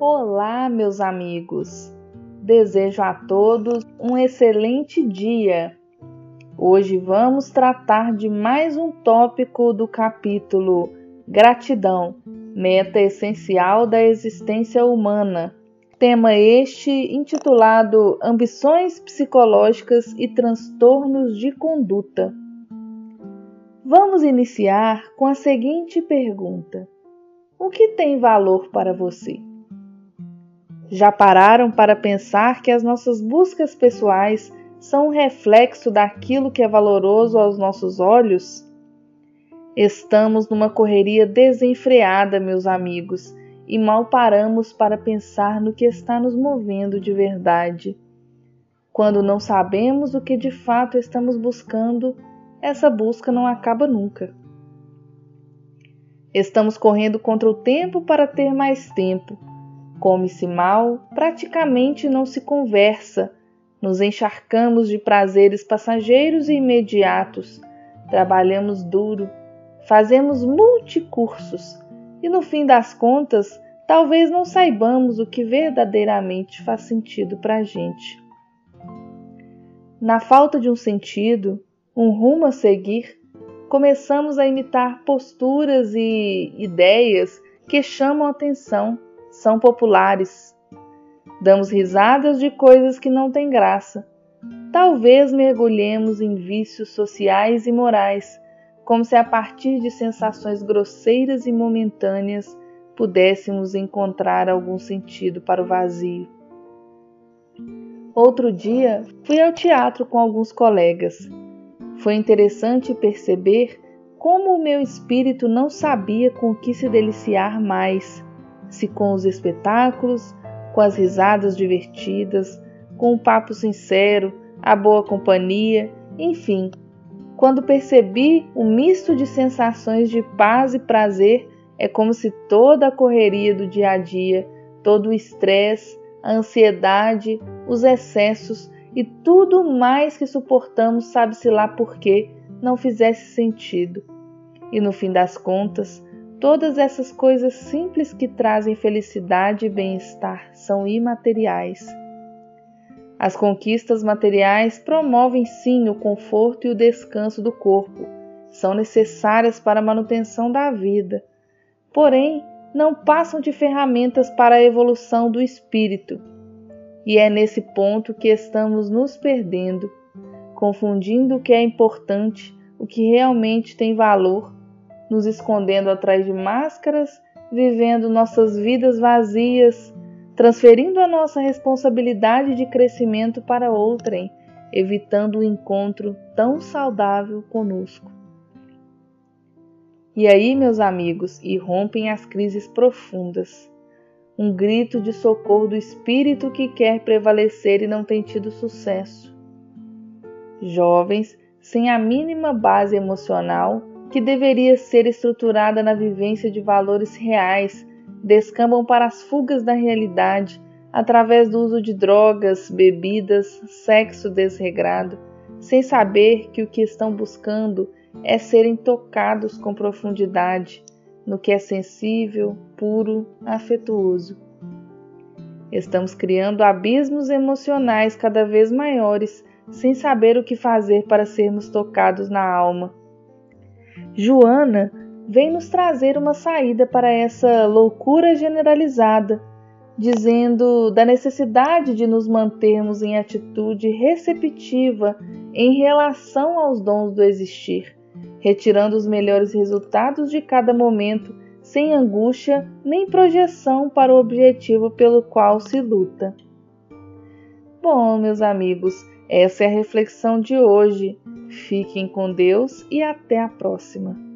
Olá, meus amigos! Desejo a todos um excelente dia. Hoje vamos tratar de mais um tópico do capítulo Gratidão, meta essencial da existência humana. Tema este intitulado Ambições psicológicas e transtornos de conduta. Vamos iniciar com a seguinte pergunta: O que tem valor para você? Já pararam para pensar que as nossas buscas pessoais são um reflexo daquilo que é valoroso aos nossos olhos? Estamos numa correria desenfreada, meus amigos, e mal paramos para pensar no que está nos movendo de verdade. Quando não sabemos o que de fato estamos buscando, essa busca não acaba nunca. Estamos correndo contra o tempo para ter mais tempo Come-se mal, praticamente não se conversa, nos encharcamos de prazeres passageiros e imediatos, trabalhamos duro, fazemos multicursos. E no fim das contas talvez não saibamos o que verdadeiramente faz sentido para a gente. Na falta de um sentido, um rumo a seguir, começamos a imitar posturas e ideias que chamam atenção são populares. Damos risadas de coisas que não têm graça. Talvez mergulhemos em vícios sociais e morais, como se a partir de sensações grosseiras e momentâneas pudéssemos encontrar algum sentido para o vazio. Outro dia fui ao teatro com alguns colegas. Foi interessante perceber como o meu espírito não sabia com o que se deliciar mais se com os espetáculos, com as risadas divertidas, com o papo sincero, a boa companhia, enfim. Quando percebi o misto de sensações de paz e prazer, é como se toda a correria do dia a dia, todo o estresse, a ansiedade, os excessos e tudo mais que suportamos, sabe-se lá por quê, não fizesse sentido. E no fim das contas, Todas essas coisas simples que trazem felicidade e bem-estar são imateriais. As conquistas materiais promovem sim o conforto e o descanso do corpo, são necessárias para a manutenção da vida, porém não passam de ferramentas para a evolução do espírito. E é nesse ponto que estamos nos perdendo, confundindo o que é importante, o que realmente tem valor nos escondendo atrás de máscaras, vivendo nossas vidas vazias, transferindo a nossa responsabilidade de crescimento para outrem, evitando o encontro tão saudável conosco. E aí, meus amigos, irrompem as crises profundas. Um grito de socorro do espírito que quer prevalecer e não tem tido sucesso. Jovens sem a mínima base emocional que deveria ser estruturada na vivência de valores reais, descambam para as fugas da realidade através do uso de drogas, bebidas, sexo desregrado, sem saber que o que estão buscando é serem tocados com profundidade no que é sensível, puro, afetuoso. Estamos criando abismos emocionais cada vez maiores sem saber o que fazer para sermos tocados na alma Joana vem nos trazer uma saída para essa loucura generalizada, dizendo da necessidade de nos mantermos em atitude receptiva em relação aos dons do existir, retirando os melhores resultados de cada momento, sem angústia nem projeção para o objetivo pelo qual se luta. Bom, meus amigos, essa é a reflexão de hoje. Fiquem com Deus e até a próxima.